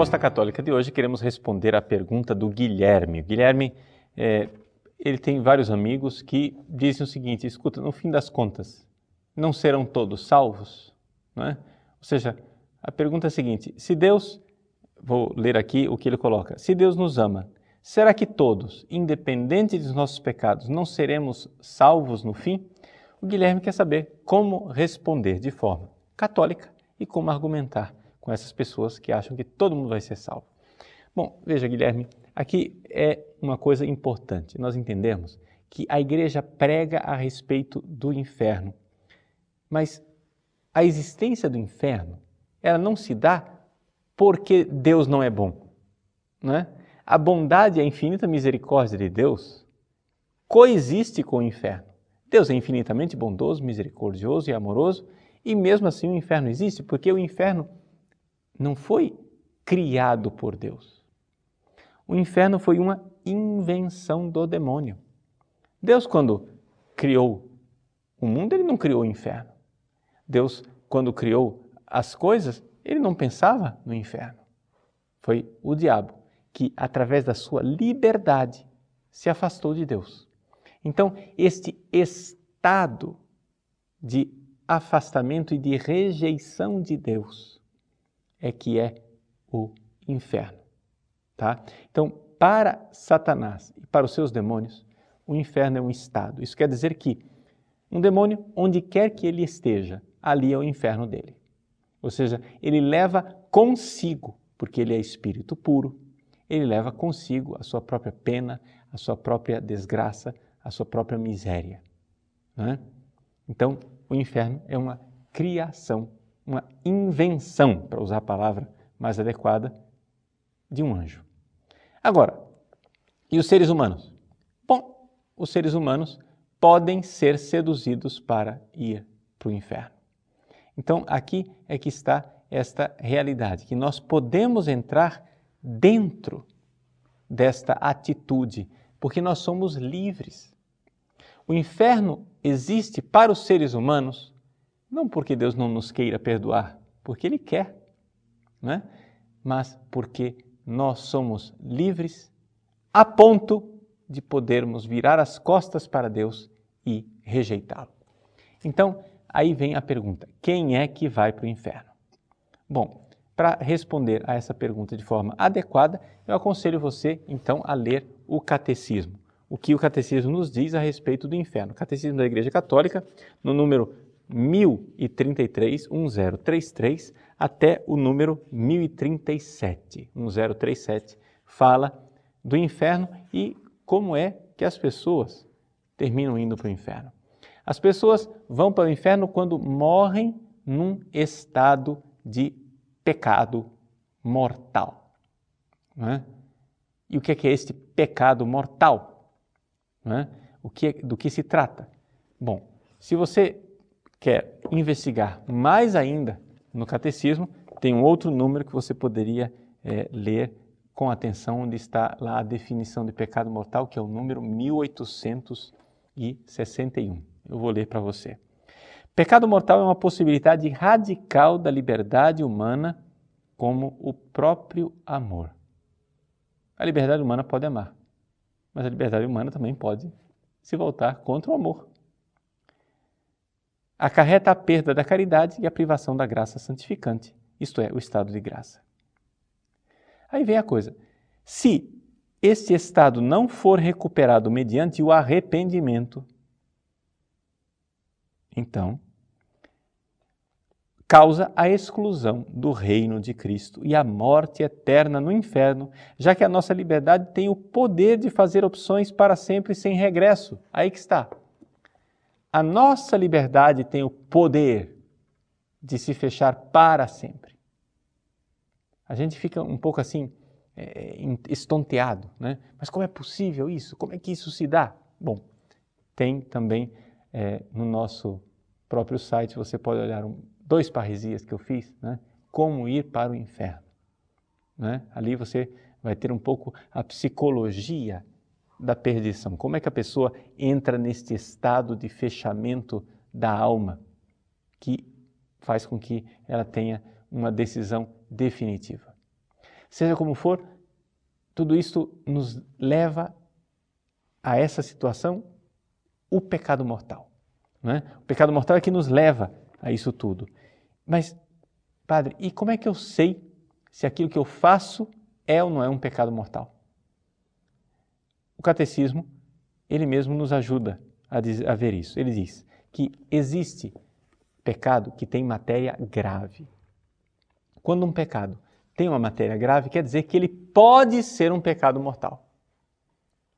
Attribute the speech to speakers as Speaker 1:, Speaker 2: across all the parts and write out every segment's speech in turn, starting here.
Speaker 1: Resposta Católica de hoje, queremos responder à pergunta do Guilherme. Guilherme, é, ele tem vários amigos que dizem o seguinte: escuta, no fim das contas, não serão todos salvos? Não é? Ou seja, a pergunta é a seguinte: se Deus, vou ler aqui o que ele coloca, se Deus nos ama, será que todos, independente dos nossos pecados, não seremos salvos no fim? O Guilherme quer saber como responder de forma católica e como argumentar com essas pessoas que acham que todo mundo vai ser salvo. Bom, veja, Guilherme, aqui é uma coisa importante nós entendemos que a igreja prega a respeito do inferno, mas a existência do inferno ela não se dá porque Deus não é bom. Não é? A bondade e a infinita misericórdia de Deus coexiste com o inferno. Deus é infinitamente bondoso, misericordioso e amoroso, e mesmo assim o inferno existe, porque o inferno não foi criado por Deus. O inferno foi uma invenção do demônio. Deus, quando criou o mundo, ele não criou o inferno. Deus, quando criou as coisas, ele não pensava no inferno. Foi o diabo que, através da sua liberdade, se afastou de Deus. Então, este estado de afastamento e de rejeição de Deus é que é o inferno, tá? Então, para Satanás e para os seus demônios, o inferno é um estado. Isso quer dizer que um demônio, onde quer que ele esteja, ali é o inferno dele. Ou seja, ele leva consigo, porque ele é espírito puro, ele leva consigo a sua própria pena, a sua própria desgraça, a sua própria miséria. É? Então, o inferno é uma criação, uma invenção, para usar a palavra mais adequada, de um anjo. Agora, e os seres humanos? Bom, os seres humanos podem ser seduzidos para ir para o inferno. Então, aqui é que está esta realidade, que nós podemos entrar dentro desta atitude, porque nós somos livres. O inferno existe para os seres humanos, não porque Deus não nos queira perdoar, porque Ele quer, né? mas porque nós somos livres a ponto de podermos virar as costas para Deus e rejeitá-lo. Então, Aí vem a pergunta: quem é que vai para o inferno? Bom, para responder a essa pergunta de forma adequada, eu aconselho você então a ler o Catecismo. O que o Catecismo nos diz a respeito do inferno. O Catecismo da Igreja Católica, no número 1033, 1033, até o número 1037, 1037, fala do inferno e como é que as pessoas terminam indo para o inferno. As pessoas vão para o inferno quando morrem num estado de pecado mortal. É? E o que é, que é este pecado mortal? É? O que, é, do que se trata? Bom, se você quer investigar mais ainda no catecismo, tem um outro número que você poderia é, ler com atenção, onde está lá a definição de pecado mortal, que é o número 1861. Eu vou ler para você. Pecado mortal é uma possibilidade radical da liberdade humana como o próprio amor. A liberdade humana pode amar, mas a liberdade humana também pode se voltar contra o amor. Acarreta a perda da caridade e a privação da graça santificante, isto é, o estado de graça. Aí vem a coisa: se este estado não for recuperado mediante o arrependimento, então, causa a exclusão do reino de Cristo e a morte eterna no inferno, já que a nossa liberdade tem o poder de fazer opções para sempre sem regresso. Aí que está. A nossa liberdade tem o poder de se fechar para sempre. A gente fica um pouco assim, é, estonteado, né? Mas como é possível isso? Como é que isso se dá? Bom, tem também é, no nosso próprio site você pode olhar um, dois parresias que eu fiz, né? Como ir para o inferno. Né? Ali você vai ter um pouco a psicologia da perdição. Como é que a pessoa entra neste estado de fechamento da alma que faz com que ela tenha uma decisão definitiva. Seja como for, tudo isto nos leva a essa situação, o pecado mortal. Né? O pecado mortal é que nos leva a isso tudo. Mas, padre, e como é que eu sei se aquilo que eu faço é ou não é um pecado mortal? O catecismo, ele mesmo nos ajuda a, a ver isso. Ele diz que existe pecado que tem matéria grave. Quando um pecado tem uma matéria grave, quer dizer que ele pode ser um pecado mortal.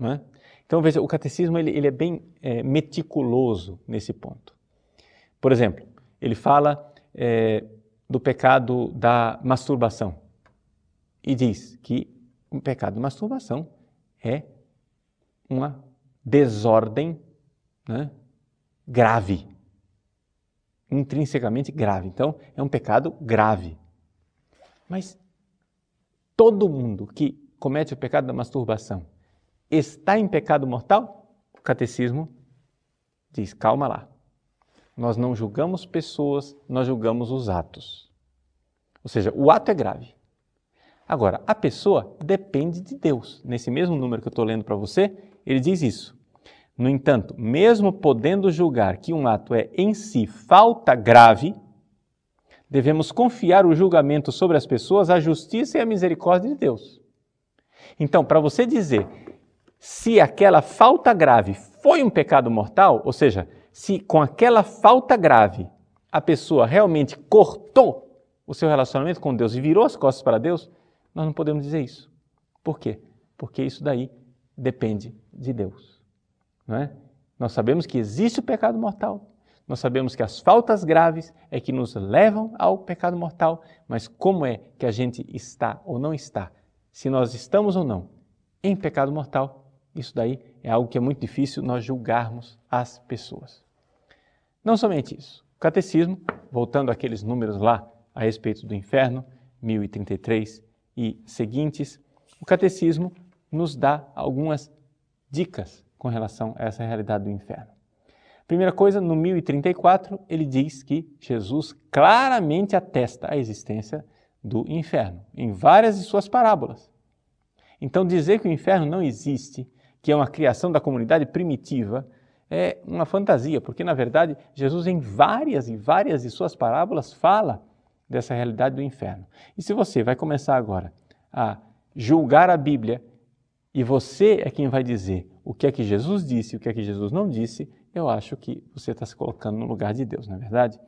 Speaker 1: É? Então, veja, o catecismo ele, ele é bem é, meticuloso nesse ponto. Por exemplo, ele fala é, do pecado da masturbação e diz que o pecado de masturbação é uma desordem né, grave, intrinsecamente grave. Então, é um pecado grave. Mas todo mundo que comete o pecado da masturbação está em pecado mortal? O catecismo diz: calma lá. Nós não julgamos pessoas, nós julgamos os atos. Ou seja, o ato é grave. Agora, a pessoa depende de Deus. Nesse mesmo número que eu estou lendo para você, ele diz isso. No entanto, mesmo podendo julgar que um ato é em si falta grave, devemos confiar o julgamento sobre as pessoas à justiça e à misericórdia de Deus. Então, para você dizer se aquela falta grave foi um pecado mortal, ou seja, se com aquela falta grave a pessoa realmente cortou o seu relacionamento com Deus e virou as costas para Deus, nós não podemos dizer isso. Por quê? Porque isso daí depende de Deus. Não é? Nós sabemos que existe o pecado mortal, nós sabemos que as faltas graves é que nos levam ao pecado mortal, mas como é que a gente está ou não está, se nós estamos ou não em pecado mortal, isso daí é algo que é muito difícil nós julgarmos as pessoas. Não somente isso. O catecismo, voltando àqueles números lá a respeito do inferno, 1033 e seguintes, o catecismo nos dá algumas dicas com relação a essa realidade do inferno. Primeira coisa, no 1034, ele diz que Jesus claramente atesta a existência do inferno, em várias de suas parábolas. Então, dizer que o inferno não existe que é uma criação da comunidade primitiva, é uma fantasia, porque na verdade Jesus em várias e várias de suas parábolas fala dessa realidade do inferno. E se você vai começar agora a julgar a Bíblia e você é quem vai dizer o que é que Jesus disse o que é que Jesus não disse, eu acho que você está se colocando no lugar de Deus, não é verdade?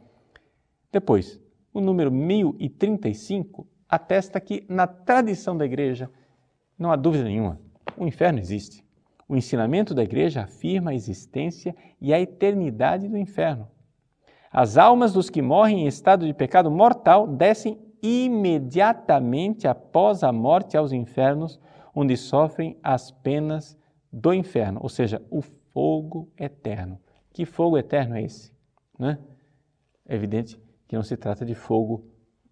Speaker 1: Depois, o número 1035 atesta que na tradição da igreja não há dúvida nenhuma, o inferno existe. O ensinamento da igreja afirma a existência e a eternidade do inferno. As almas dos que morrem em estado de pecado mortal descem imediatamente após a morte aos infernos, onde sofrem as penas do inferno, ou seja, o fogo eterno. Que fogo eterno é esse? Né? É evidente que não se trata de fogo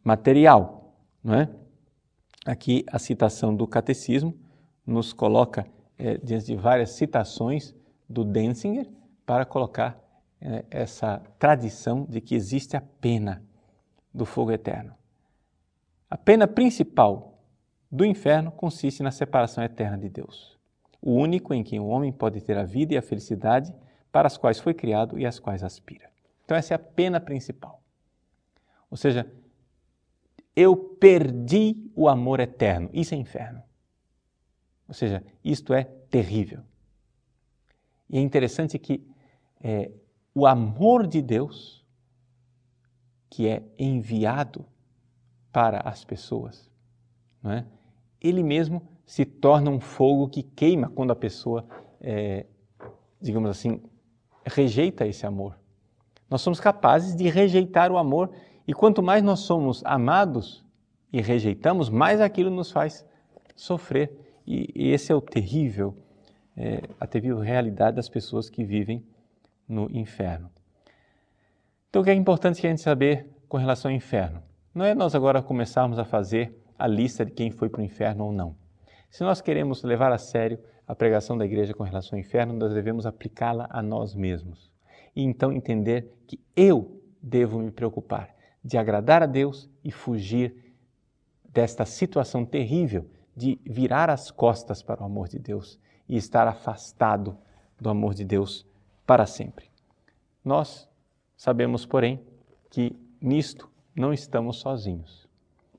Speaker 1: material, é? Aqui a citação do catecismo nos coloca é, diante de várias citações do Denzinger para colocar é, essa tradição de que existe a pena do fogo eterno. A pena principal do inferno consiste na separação eterna de Deus, o único em quem o homem pode ter a vida e a felicidade para as quais foi criado e às quais aspira. Então, essa é a pena principal. Ou seja, eu perdi o amor eterno. Isso é inferno. Ou seja, isto é terrível. E é interessante que é, o amor de Deus, que é enviado para as pessoas, não é? Ele mesmo se torna um fogo que queima quando a pessoa, é, digamos assim, rejeita esse amor. Nós somos capazes de rejeitar o amor e quanto mais nós somos amados e rejeitamos, mais aquilo nos faz sofrer. E, e esse é o terrível, é, a terrível realidade das pessoas que vivem no inferno. Então, o que é importante que a gente saber com relação ao inferno? Não é nós agora começarmos a fazer a lista de quem foi para o inferno ou não. Se nós queremos levar a sério a pregação da igreja com relação ao inferno, nós devemos aplicá-la a nós mesmos. E então entender que eu devo me preocupar de agradar a Deus e fugir desta situação terrível de virar as costas para o amor de Deus e estar afastado do amor de Deus para sempre. Nós sabemos, porém, que nisto não estamos sozinhos,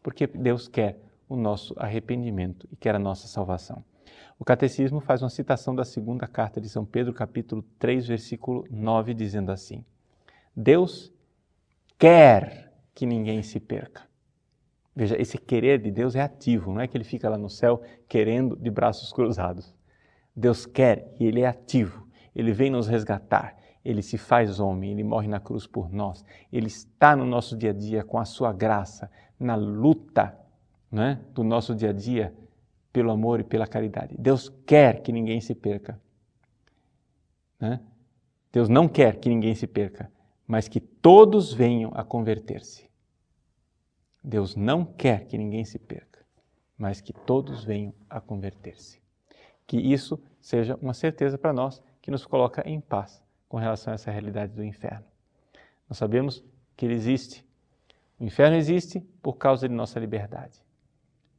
Speaker 1: porque Deus quer o nosso arrependimento e quer a nossa salvação. O catecismo faz uma citação da segunda carta de São Pedro, capítulo 3, versículo 9, dizendo assim: Deus quer que ninguém se perca. Veja, esse querer de Deus é ativo, não é que ele fica lá no céu querendo de braços cruzados. Deus quer e ele é ativo. Ele vem nos resgatar, ele se faz homem, ele morre na cruz por nós. Ele está no nosso dia a dia com a sua graça, na luta né, do nosso dia a dia pelo amor e pela caridade. Deus quer que ninguém se perca. Né? Deus não quer que ninguém se perca, mas que todos venham a converter-se. Deus não quer que ninguém se perca, mas que todos venham a converter-se. Que isso seja uma certeza para nós que nos coloca em paz com relação a essa realidade do inferno. Nós sabemos que ele existe. O inferno existe por causa de nossa liberdade.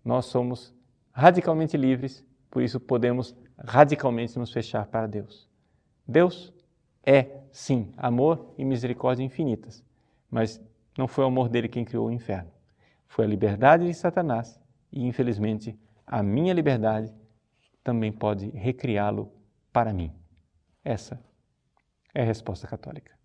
Speaker 1: Nós somos radicalmente livres, por isso podemos radicalmente nos fechar para Deus. Deus é, sim, amor e misericórdia infinitas, mas não foi o amor dele quem criou o inferno. Foi a liberdade de Satanás e, infelizmente, a minha liberdade também pode recriá-lo para mim. Essa é a resposta católica.